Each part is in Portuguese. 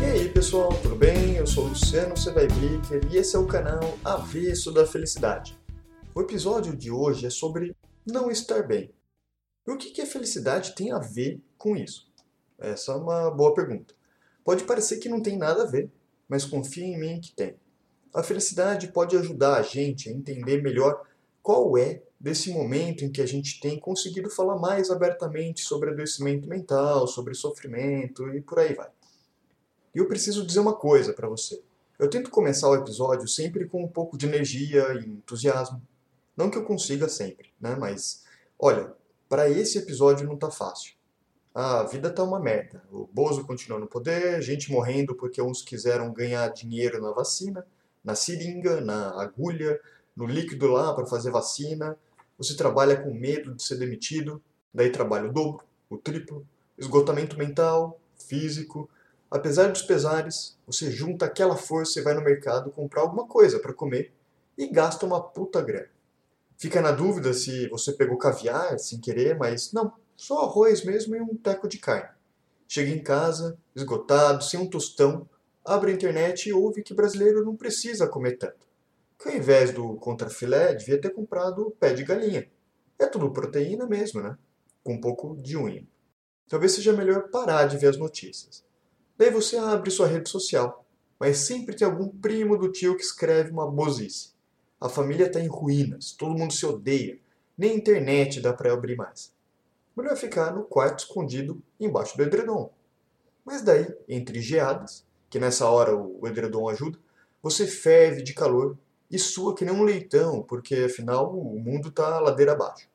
E aí pessoal, tudo bem? Eu sou Luciano Sevaibricker e esse é o canal Avesso da Felicidade. O episódio de hoje é sobre não estar bem. E o que a felicidade tem a ver com isso? Essa é uma boa pergunta. Pode parecer que não tem nada a ver, mas confia em mim que tem. A felicidade pode ajudar a gente a entender melhor qual é desse momento em que a gente tem conseguido falar mais abertamente sobre adoecimento mental, sobre sofrimento e por aí vai. E eu preciso dizer uma coisa para você. Eu tento começar o episódio sempre com um pouco de energia e entusiasmo. Não que eu consiga sempre, né? Mas, olha, para esse episódio não tá fácil. A vida tá uma merda. O Bozo continua no poder, gente morrendo porque uns quiseram ganhar dinheiro na vacina, na seringa, na agulha, no líquido lá para fazer vacina. Você trabalha com medo de ser demitido, daí trabalha o dobro, o triplo, esgotamento mental, físico. Apesar dos pesares, você junta aquela força e vai no mercado comprar alguma coisa para comer e gasta uma puta grana. Fica na dúvida se você pegou caviar sem querer, mas não, só arroz mesmo e um teco de carne. Chega em casa, esgotado, sem um tostão, abre a internet e ouve que brasileiro não precisa comer tanto. Que ao invés do contrafilé, devia ter comprado pé de galinha. É tudo proteína mesmo, né? Com um pouco de unha. Talvez seja melhor parar de ver as notícias. Daí você abre sua rede social, mas sempre tem algum primo do tio que escreve uma bozice. A família está em ruínas, todo mundo se odeia, nem internet dá para abrir mais. Melhor ficar no quarto escondido embaixo do edredom. Mas daí, entre geadas, que nessa hora o edredom ajuda, você ferve de calor e sua que nem um leitão, porque afinal o mundo está ladeira abaixo.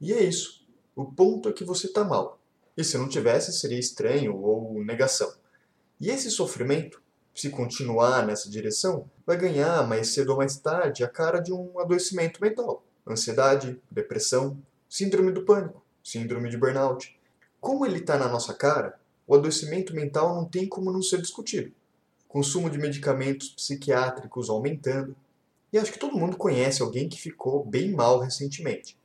E é isso. O ponto é que você está mal. E se não tivesse, seria estranho ou negação. E esse sofrimento se continuar nessa direção, vai ganhar mais cedo ou mais tarde a cara de um adoecimento mental. Ansiedade, depressão, síndrome do pânico, síndrome de burnout. Como ele está na nossa cara, o adoecimento mental não tem como não ser discutido. Consumo de medicamentos psiquiátricos aumentando. E acho que todo mundo conhece alguém que ficou bem mal recentemente.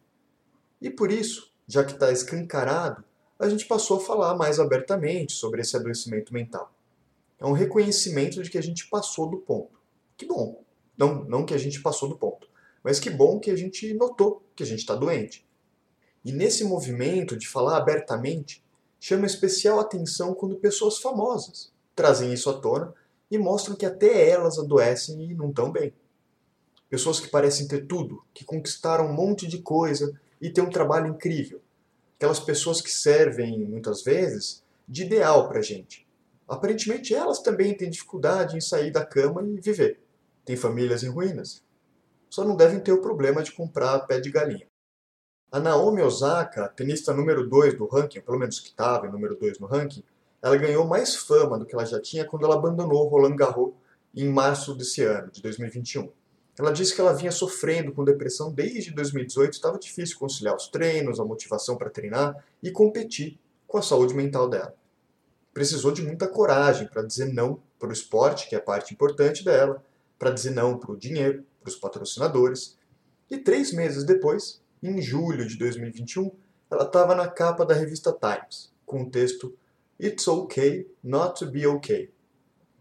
E por isso, já que está escancarado, a gente passou a falar mais abertamente sobre esse adoecimento mental. É um reconhecimento de que a gente passou do ponto. Que bom. Não, não que a gente passou do ponto, mas que bom que a gente notou que a gente está doente. E nesse movimento de falar abertamente, chama especial atenção quando pessoas famosas trazem isso à tona e mostram que até elas adoecem e não estão bem. Pessoas que parecem ter tudo, que conquistaram um monte de coisa e têm um trabalho incrível. Aquelas pessoas que servem, muitas vezes, de ideal para a gente aparentemente elas também têm dificuldade em sair da cama e viver. Têm famílias em ruínas. Só não devem ter o problema de comprar pé de galinha. A Naomi Osaka, tenista número 2 do ranking, pelo menos que estava em número 2 no ranking, ela ganhou mais fama do que ela já tinha quando ela abandonou Roland Garros em março desse ano, de 2021. Ela disse que ela vinha sofrendo com depressão desde 2018, estava difícil conciliar os treinos, a motivação para treinar e competir com a saúde mental dela precisou de muita coragem para dizer não para o esporte, que é a parte importante dela, para dizer não para o dinheiro, para os patrocinadores. E três meses depois, em julho de 2021, ela estava na capa da revista Times, com o texto It's okay not to be okay.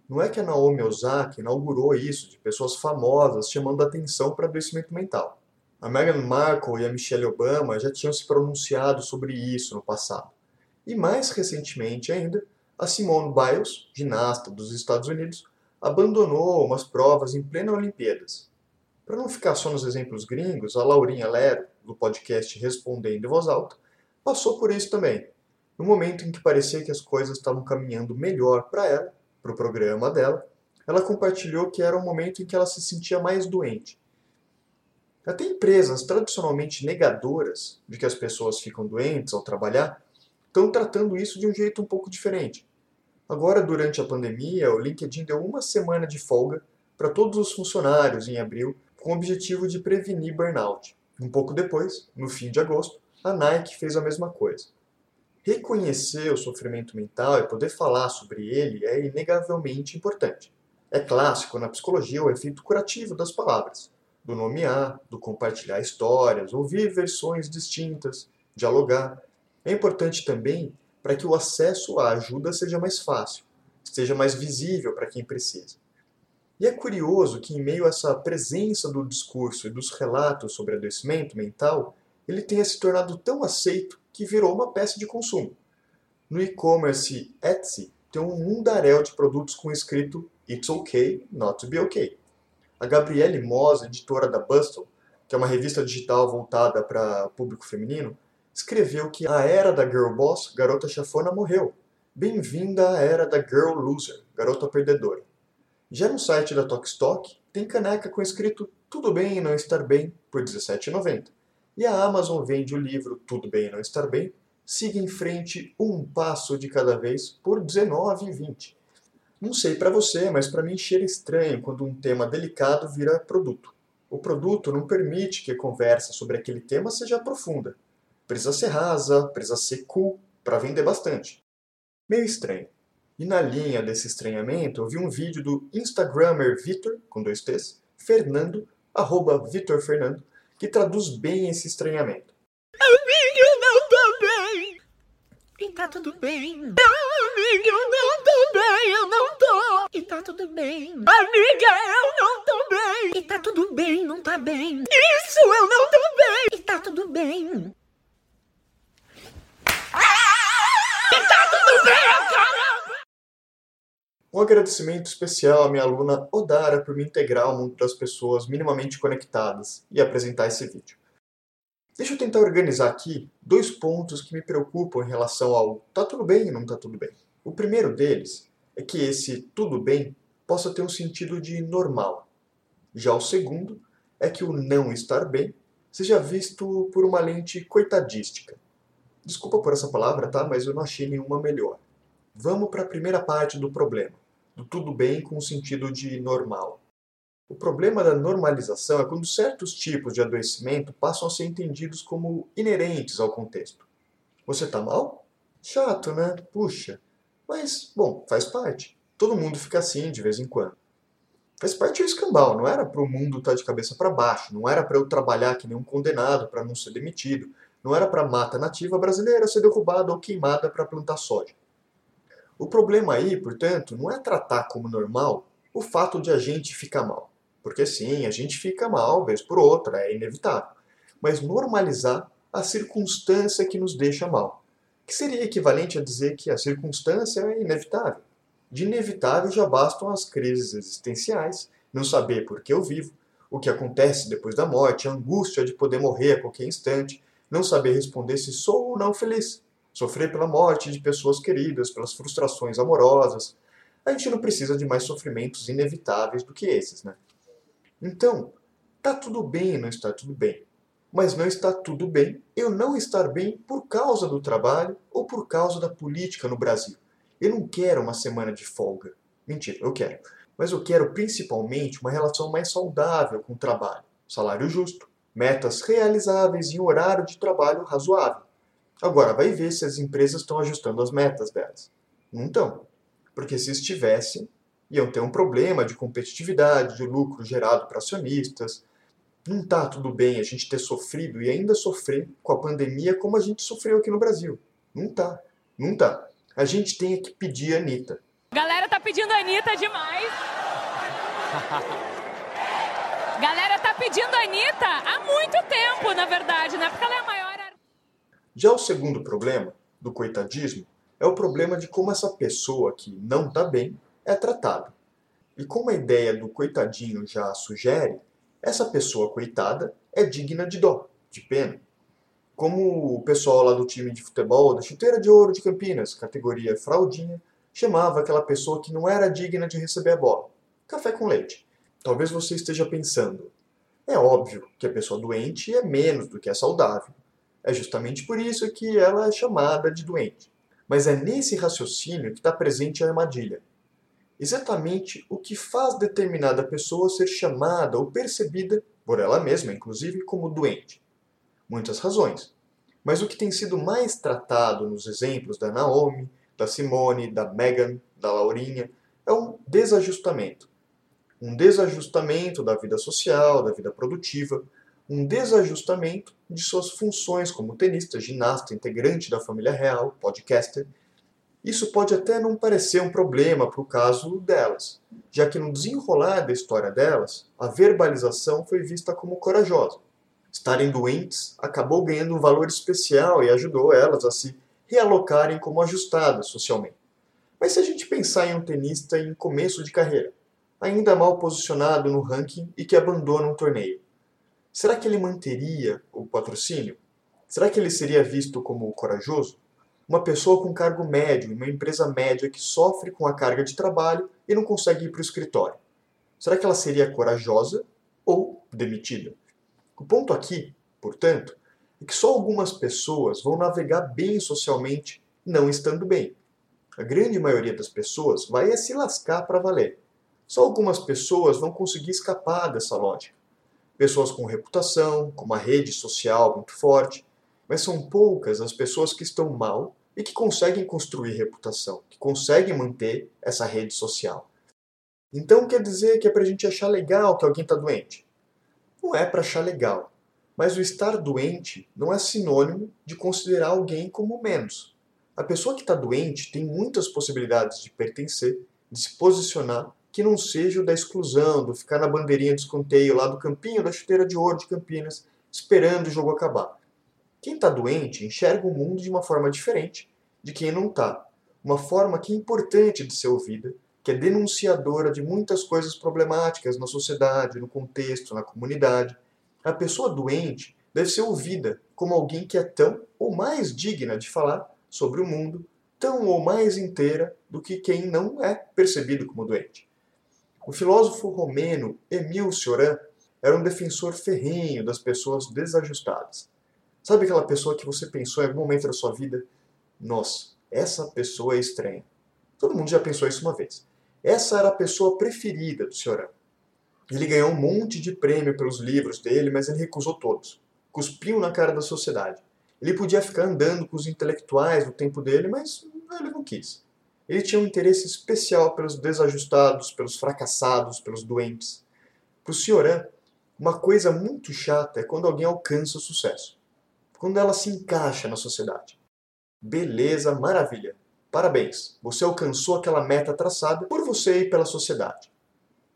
Não é que a Naomi Osaka inaugurou isso de pessoas famosas chamando atenção para adoecimento mental. A Meghan Markle e a Michelle Obama já tinham se pronunciado sobre isso no passado. E mais recentemente ainda, a Simone Biles, ginasta dos Estados Unidos, abandonou umas provas em plena Olimpíadas. Para não ficar só nos exemplos gringos, a Laurinha Lero, do podcast Respondendo em Voz Alta, passou por isso também. No momento em que parecia que as coisas estavam caminhando melhor para ela, para o programa dela, ela compartilhou que era o momento em que ela se sentia mais doente. Até empresas tradicionalmente negadoras de que as pessoas ficam doentes ao trabalhar estão tratando isso de um jeito um pouco diferente. Agora, durante a pandemia, o LinkedIn deu uma semana de folga para todos os funcionários em abril, com o objetivo de prevenir burnout. Um pouco depois, no fim de agosto, a Nike fez a mesma coisa. Reconhecer o sofrimento mental e poder falar sobre ele é inegavelmente importante. É clássico na psicologia o efeito curativo das palavras. do nomear, do compartilhar histórias, ouvir versões distintas, dialogar. É importante também para que o acesso à ajuda seja mais fácil, seja mais visível para quem precisa. E é curioso que, em meio a essa presença do discurso e dos relatos sobre adoecimento mental, ele tenha se tornado tão aceito que virou uma peça de consumo. No e-commerce Etsy, tem um mundaréu de produtos com escrito It's okay not to be okay. A Gabriele Moss, editora da Bustle, que é uma revista digital voltada para público feminino, escreveu que a era da girl boss, garota chafona, morreu. Bem-vinda à era da girl loser, garota perdedora. Já no site da Tokstok, tem caneca com escrito Tudo Bem Não Estar Bem por R$17,90. E a Amazon vende o livro Tudo Bem Não Estar Bem, Siga em Frente Um Passo de Cada Vez por R$19,20. Não sei para você, mas para mim cheira estranho quando um tema delicado vira produto. O produto não permite que a conversa sobre aquele tema seja profunda. Precisa ser rasa, precisa ser cool para vender bastante. Meio estranho. E na linha desse estranhamento, eu vi um vídeo do Instagrammer Vitor, com dois T's, Fernando, arroba Vitor Fernando, que traduz bem esse estranhamento. Amiga, eu não tô bem. E tá tudo bem. Amiga, eu não tô bem, eu não tô. E tá tudo bem. Amiga, eu não tô bem. E tá tudo bem, não tá bem. Isso, eu não tô bem. E tá tudo bem. Um agradecimento especial à minha aluna Odara por me integrar ao mundo das pessoas minimamente conectadas e apresentar esse vídeo. Deixa eu tentar organizar aqui dois pontos que me preocupam em relação ao tá tudo bem e não tá tudo bem. O primeiro deles é que esse tudo bem possa ter um sentido de normal. Já o segundo é que o não estar bem seja visto por uma lente coitadística. Desculpa por essa palavra, tá? Mas eu não achei nenhuma melhor. Vamos para a primeira parte do problema, do tudo bem com o sentido de normal. O problema da normalização é quando certos tipos de adoecimento passam a ser entendidos como inerentes ao contexto. Você está mal? Chato, né? Puxa. Mas, bom, faz parte. Todo mundo fica assim de vez em quando. Faz parte do escambau, não era para o mundo estar tá de cabeça para baixo, não era para eu trabalhar que nem um condenado para não ser demitido, não era para a mata nativa brasileira ser derrubada ou queimada para plantar soja. O problema aí, portanto, não é tratar como normal o fato de a gente ficar mal. Porque sim, a gente fica mal, vez por outra, é inevitável. Mas normalizar a circunstância que nos deixa mal. Que seria equivalente a dizer que a circunstância é inevitável. De inevitável já bastam as crises existenciais, não saber por que eu vivo, o que acontece depois da morte, a angústia de poder morrer a qualquer instante, não saber responder se sou ou não feliz, sofrer pela morte de pessoas queridas, pelas frustrações amorosas. A gente não precisa de mais sofrimentos inevitáveis do que esses, né? Então, tá tudo bem não está tudo bem. Mas não está tudo bem eu não estar bem por causa do trabalho ou por causa da política no Brasil. Eu não quero uma semana de folga. Mentira, eu quero. Mas eu quero principalmente uma relação mais saudável com o trabalho, salário justo, metas realizáveis e um horário de trabalho razoável. Agora, vai ver se as empresas estão ajustando as metas delas. Não estão. Porque se estivessem, iam ter um problema de competitividade, de lucro gerado para acionistas. Não está tudo bem a gente ter sofrido e ainda sofrer com a pandemia como a gente sofreu aqui no Brasil. Não está. Não está. A gente tem que pedir a Anitta. Galera tá pedindo a Anitta demais. Galera tá pedindo a Anitta há muito tempo, na verdade, né? Porque ela é já o segundo problema, do coitadismo, é o problema de como essa pessoa que não está bem é tratada. E como a ideia do coitadinho já sugere, essa pessoa coitada é digna de dó, de pena. Como o pessoal lá do time de futebol da Chuteira de Ouro de Campinas, categoria fraldinha, chamava aquela pessoa que não era digna de receber a bola. Café com leite. Talvez você esteja pensando, é óbvio que a pessoa doente é menos do que a saudável. É justamente por isso que ela é chamada de doente. Mas é nesse raciocínio que está presente a armadilha. Exatamente o que faz determinada pessoa ser chamada ou percebida, por ela mesma inclusive, como doente. Muitas razões. Mas o que tem sido mais tratado nos exemplos da Naomi, da Simone, da Megan, da Laurinha, é um desajustamento. um desajustamento da vida social, da vida produtiva, um desajustamento de suas funções como tenista, ginasta, integrante da família real, podcaster. Isso pode até não parecer um problema para o caso delas, já que no desenrolar da história delas, a verbalização foi vista como corajosa. Estarem doentes acabou ganhando um valor especial e ajudou elas a se realocarem como ajustadas socialmente. Mas se a gente pensar em um tenista em começo de carreira, ainda mal posicionado no ranking e que abandona um torneio, será que ele manteria o patrocínio? Será que ele seria visto como corajoso? Uma pessoa com cargo médio uma empresa média que sofre com a carga de trabalho e não consegue ir para o escritório. Será que ela seria corajosa ou demitida? O ponto aqui, portanto, é que só algumas pessoas vão navegar bem socialmente não estando bem. A grande maioria das pessoas vai se lascar para valer. Só algumas pessoas vão conseguir escapar dessa lógica. Pessoas com reputação, com uma rede social muito forte, mas são poucas as pessoas que estão mal e que conseguem construir reputação, que conseguem manter essa rede social. Então quer dizer que é para a gente achar legal que alguém está doente? Não é para achar legal. Mas o estar doente não é sinônimo de considerar alguém como menos. A pessoa que está doente tem muitas possibilidades de pertencer, de se posicionar, que não seja o da exclusão, do ficar na bandeirinha de escanteio lá do campinho da chuteira de ouro de Campinas, esperando o jogo acabar. Quem está doente enxerga o mundo de uma forma diferente de quem não está. Uma forma que é importante de ser ouvida, que é denunciadora de muitas coisas problemáticas na sociedade, no contexto, na comunidade a pessoa doente deve ser ouvida como alguém que é tão ou mais digna de falar sobre o mundo, tão ou mais inteira do que quem não é percebido como doente. O filósofo romeno Emile Cioran era um defensor ferrenho das pessoas desajustadas. Sabe aquela pessoa que você pensou em algum momento da sua vida? Nossa, essa pessoa é estranha. Todo mundo já pensou isso uma vez. Essa era a pessoa preferida do Cioran. Ele ganhou um monte de prêmio pelos livros dele, mas ele recusou todos. Cuspiu na cara da sociedade. Ele podia ficar andando com os intelectuais no tempo dele, mas ele não quis. Ele tinha um interesse especial pelos desajustados, pelos fracassados, pelos doentes. Para o Cioran, uma coisa muito chata é quando alguém alcança o sucesso. Quando ela se encaixa na sociedade. Beleza, maravilha. Parabéns, você alcançou aquela meta traçada por você e pela sociedade.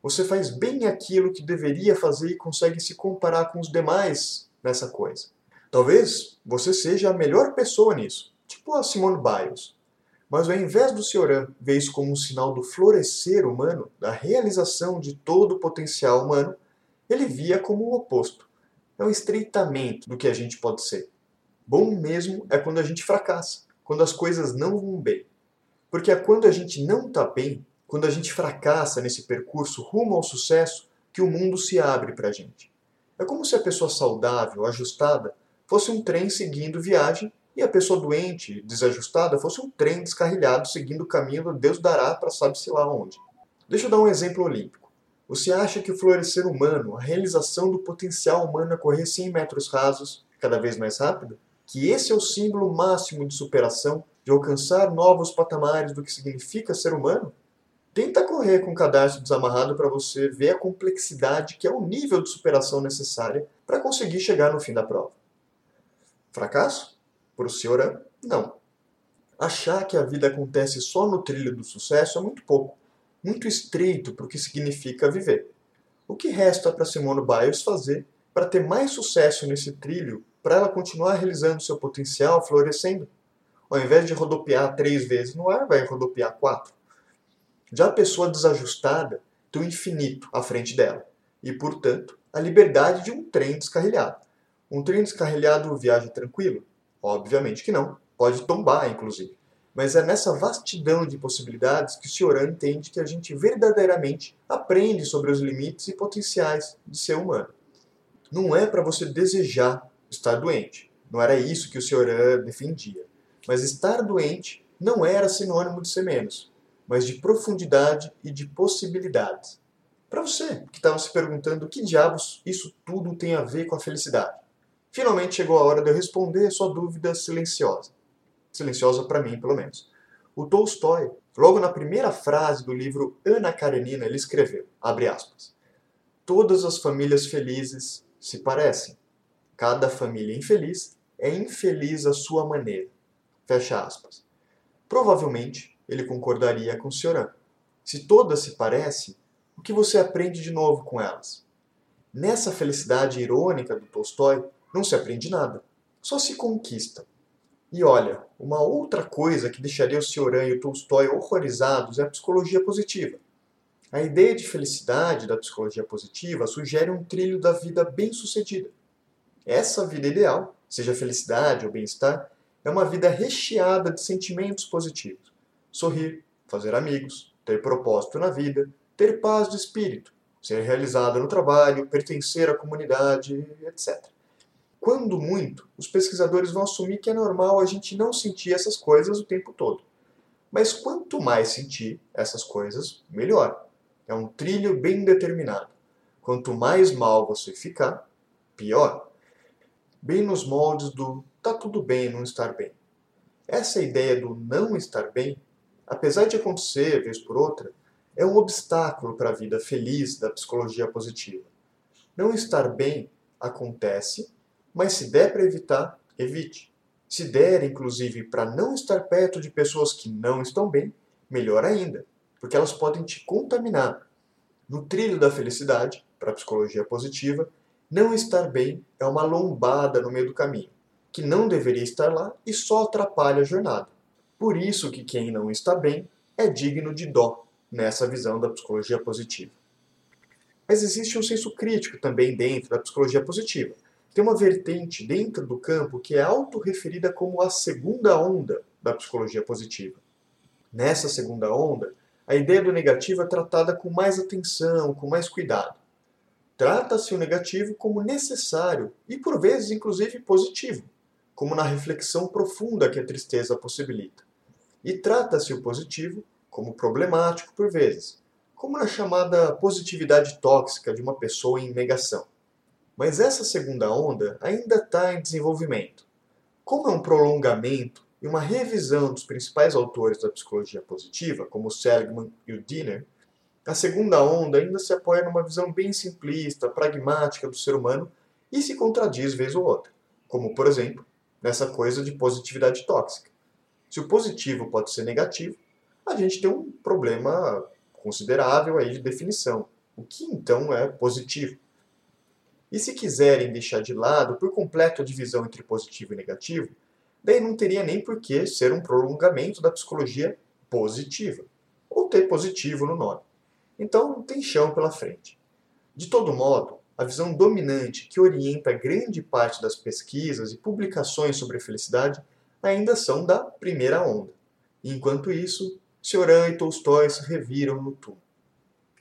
Você faz bem aquilo que deveria fazer e consegue se comparar com os demais nessa coisa. Talvez você seja a melhor pessoa nisso, tipo a Simone Biles. Mas ao invés do Cioran ver isso como um sinal do florescer humano, da realização de todo o potencial humano, ele via como o oposto. É um estreitamento do que a gente pode ser. Bom mesmo é quando a gente fracassa, quando as coisas não vão bem. Porque é quando a gente não está bem quando a gente fracassa nesse percurso rumo ao sucesso, que o mundo se abre para a gente. É como se a pessoa saudável, ajustada, fosse um trem seguindo viagem e a pessoa doente, desajustada, fosse um trem descarrilhado seguindo o caminho do Deus dará para sabe-se lá onde. Deixa eu dar um exemplo olímpico. Você acha que o florescer humano, a realização do potencial humano a correr 100 metros rasos cada vez mais rápido, que esse é o símbolo máximo de superação, de alcançar novos patamares do que significa ser humano? Tenta correr com o cadastro desamarrado para você ver a complexidade que é o nível de superação necessária para conseguir chegar no fim da prova. Fracasso? Para o senhor, não. Achar que a vida acontece só no trilho do sucesso é muito pouco, muito estreito para o que significa viver. O que resta para Simone Biles fazer para ter mais sucesso nesse trilho, para ela continuar realizando seu potencial, florescendo? Ao invés de rodopiar três vezes no ar, vai rodopiar quatro. Já a pessoa desajustada tem o infinito à frente dela e, portanto, a liberdade de um trem descarrilhado. Um trem descarrilhado viaja tranquilo? Obviamente que não. Pode tombar, inclusive. Mas é nessa vastidão de possibilidades que o Cioran entende que a gente verdadeiramente aprende sobre os limites e potenciais de ser humano. Não é para você desejar estar doente. Não era isso que o Cioran defendia. Mas estar doente não era sinônimo de ser menos mas de profundidade e de possibilidades. Para você que estava se perguntando que diabos isso tudo tem a ver com a felicidade, finalmente chegou a hora de eu responder a sua dúvida silenciosa. Silenciosa para mim, pelo menos. O Tolstói Logo na primeira frase do livro Ana Karenina, ele escreveu, abre aspas, Todas as famílias felizes se parecem. Cada família infeliz é infeliz à sua maneira. Fecha aspas. Provavelmente, ele concordaria com Cioran. Se todas se parecem, o que você aprende de novo com elas? Nessa felicidade irônica do Tolstói, não se aprende nada, só se conquista. E olha, uma outra coisa que deixaria o Cioran e o Tolstói horrorizados é a psicologia positiva. A ideia de felicidade da psicologia positiva sugere um trilho da vida bem-sucedida. Essa vida ideal, seja felicidade ou bem-estar, é uma vida recheada de sentimentos positivos. Sorrir, fazer amigos, ter propósito na vida, ter paz de espírito, ser realizado no trabalho, pertencer à comunidade, etc. Quando muito, os pesquisadores vão assumir que é normal a gente não sentir essas coisas o tempo todo. Mas quanto mais sentir essas coisas, melhor. É um trilho bem determinado. Quanto mais mal você ficar, pior. Bem nos moldes do tá tudo bem não estar bem. Essa ideia do não estar bem, apesar de acontecer vez por outra, é um obstáculo para a vida feliz da psicologia positiva. Não estar bem acontece mas se der para evitar, evite. Se der, inclusive, para não estar perto de pessoas que não estão bem, melhor ainda, porque elas podem te contaminar. No trilho da felicidade, para a psicologia positiva, não estar bem é uma lombada no meio do caminho, que não deveria estar lá e só atrapalha a jornada. Por isso que quem não está bem é digno de dó nessa visão da psicologia positiva. Mas existe um senso crítico também dentro da psicologia positiva tem uma vertente dentro do campo que é autorreferida como a segunda onda da psicologia positiva. Nessa segunda onda, a ideia do negativo é tratada com mais atenção, com mais cuidado. Trata-se o negativo como necessário e, por vezes, inclusive positivo, como na reflexão profunda que a tristeza possibilita. E trata-se o positivo como problemático, por vezes, como na chamada positividade tóxica de uma pessoa em negação. Mas essa segunda onda ainda está em desenvolvimento. Como é um prolongamento e uma revisão dos principais autores da psicologia positiva, como Seligman e o Dinner, a segunda onda ainda se apoia numa visão bem simplista, pragmática do ser humano e se contradiz vez ou outra, como, por exemplo, nessa coisa de positividade tóxica. Se o positivo pode ser negativo, a gente tem um problema considerável aí de definição. O que então é positivo? E se quiserem deixar de lado por completo a divisão entre positivo e negativo, daí não teria nem por que ser um prolongamento da psicologia positiva, ou ter positivo no nome. Então tem chão pela frente. De todo modo, a visão dominante que orienta grande parte das pesquisas e publicações sobre a felicidade ainda são da primeira onda. Enquanto isso, Cioran e Tolstói se reviram no túmulo.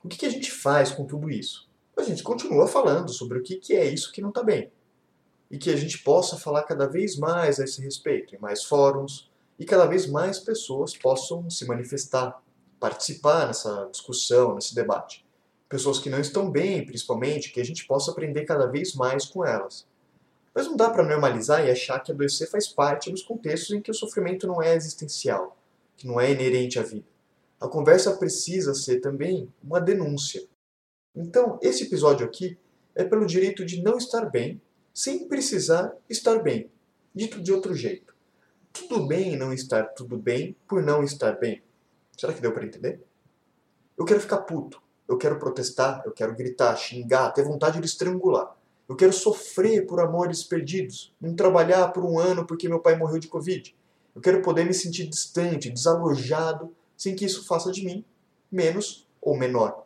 O que a gente faz com tudo isso? A gente continua falando sobre o que, que é isso que não está bem. E que a gente possa falar cada vez mais a esse respeito, em mais fóruns, e cada vez mais pessoas possam se manifestar, participar nessa discussão, nesse debate. Pessoas que não estão bem, principalmente, que a gente possa aprender cada vez mais com elas. Mas não dá para normalizar e achar que adoecer faz parte dos contextos em que o sofrimento não é existencial, que não é inerente à vida. A conversa precisa ser também uma denúncia, então, esse episódio aqui é pelo direito de não estar bem, sem precisar estar bem. Dito de outro jeito. Tudo bem não estar tudo bem por não estar bem. Será que deu para entender? Eu quero ficar puto. Eu quero protestar, eu quero gritar, xingar, ter vontade de estrangular. Eu quero sofrer por amores perdidos, não trabalhar por um ano porque meu pai morreu de Covid. Eu quero poder me sentir distante, desalojado, sem que isso faça de mim menos ou menor.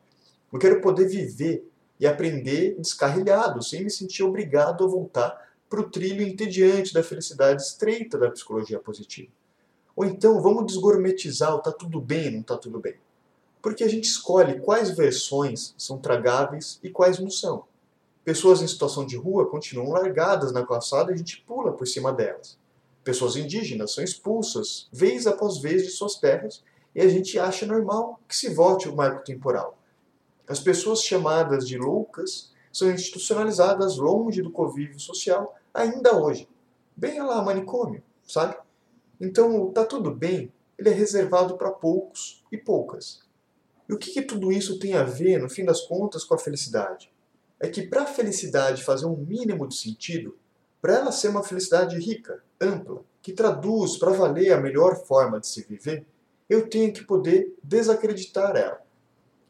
Eu quero poder viver e aprender descarrilhado, sem me sentir obrigado a voltar para o trilho entediante da felicidade estreita da psicologia positiva. Ou então, vamos desgourmetizar o tá tudo bem, não tá tudo bem. Porque a gente escolhe quais versões são tragáveis e quais não são. Pessoas em situação de rua continuam largadas na calçada e a gente pula por cima delas. Pessoas indígenas são expulsas vez após vez de suas terras e a gente acha normal que se volte o marco temporal. As pessoas chamadas de loucas são institucionalizadas longe do convívio social ainda hoje. Bem lá, manicômio, sabe? Então, tá tudo bem, ele é reservado para poucos e poucas. E o que, que tudo isso tem a ver, no fim das contas, com a felicidade? É que para a felicidade fazer um mínimo de sentido, para ela ser uma felicidade rica, ampla, que traduz para valer a melhor forma de se viver, eu tenho que poder desacreditar ela.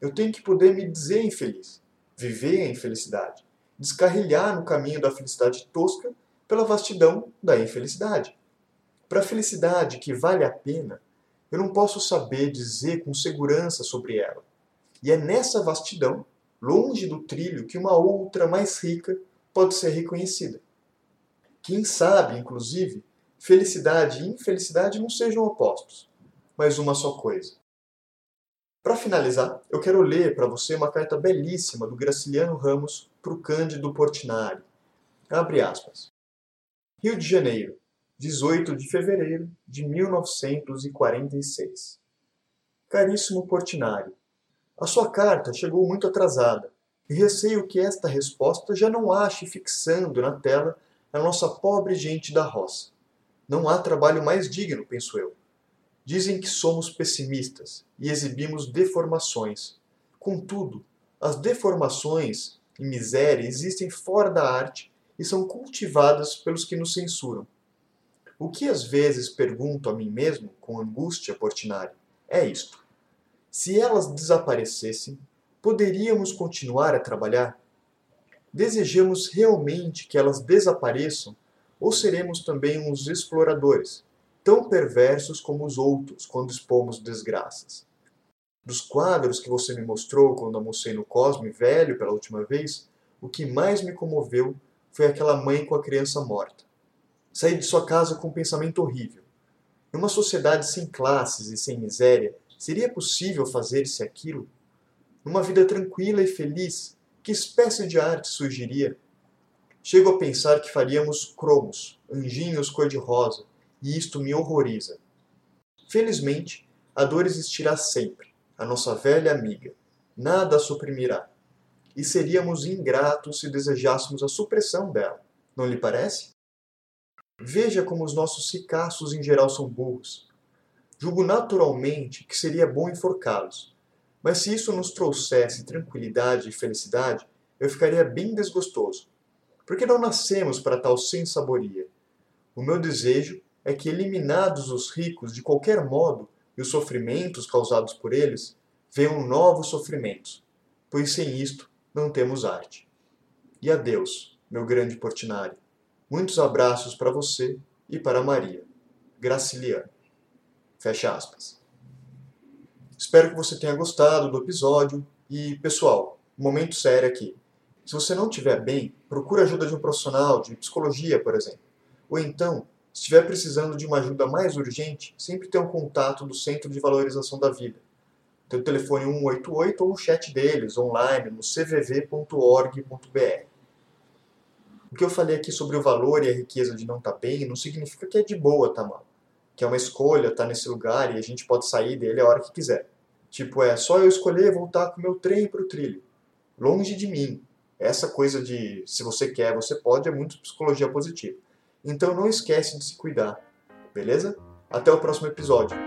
Eu tenho que poder me dizer infeliz, viver a infelicidade, descarrilhar no caminho da felicidade tosca pela vastidão da infelicidade. Para a felicidade que vale a pena, eu não posso saber dizer com segurança sobre ela. E é nessa vastidão, longe do trilho, que uma outra mais rica pode ser reconhecida. Quem sabe, inclusive, felicidade e infelicidade não sejam opostos, mas uma só coisa. Para finalizar, eu quero ler para você uma carta belíssima do Graciliano Ramos para o Cândido Portinari. Abre aspas. Rio de Janeiro, 18 de fevereiro de 1946. Caríssimo Portinari, a sua carta chegou muito atrasada e receio que esta resposta já não ache fixando na tela a nossa pobre gente da roça. Não há trabalho mais digno, penso eu. Dizem que somos pessimistas e exibimos deformações. Contudo, as deformações e miséria existem fora da arte e são cultivadas pelos que nos censuram. O que às vezes pergunto a mim mesmo, com angústia portinari, é isto: se elas desaparecessem, poderíamos continuar a trabalhar? Desejamos realmente que elas desapareçam ou seremos também uns exploradores, tão perversos como os outros quando expomos desgraças? Dos quadros que você me mostrou quando almocei no Cosme Velho pela última vez, o que mais me comoveu foi aquela mãe com a criança morta. Saí de sua casa com um pensamento horrível. Numa sociedade sem classes e sem miséria, seria possível fazer-se aquilo? Numa vida tranquila e feliz, que espécie de arte surgiria? Chego a pensar que faríamos cromos, anjinhos cor-de-rosa, e isto me horroriza. Felizmente, a dor existirá sempre, a nossa velha amiga. Nada a suprimirá. E seríamos ingratos se desejássemos a supressão dela. Não lhe parece? Veja como os nossos ricaços em geral são burros. Julgo naturalmente que seria bom enforcá-los, mas se isso nos trouxesse tranquilidade e felicidade, eu ficaria bem desgostoso. Porque não nascemos para tal sensaboria. O meu desejo é que, eliminados os ricos de qualquer modo e os sofrimentos causados por eles, venham novos sofrimentos, pois sem isto não temos arte. E adeus, meu grande Portinari. Muitos abraços para você e para Maria. Graciliano. Fecha aspas. Espero que você tenha gostado do episódio e, pessoal, momento sério aqui. Se você não estiver bem, procure ajuda de um profissional de psicologia, por exemplo. Ou então, se estiver precisando de uma ajuda mais urgente, sempre tenha um contato do Centro de Valorização da Vida. Tem o telefone 188 ou o chat deles online no cvv.org.br. O que eu falei aqui sobre o valor e a riqueza de não estar tá bem não significa que é de boa tá mal. Que é uma escolha estar tá nesse lugar e a gente pode sair dele a hora que quiser. Tipo, é só eu escolher voltar com o meu trem para o trilho. Longe de mim. Essa coisa de se você quer, você pode, é muito psicologia positiva. Então não esquece de se cuidar. Beleza? Até o próximo episódio.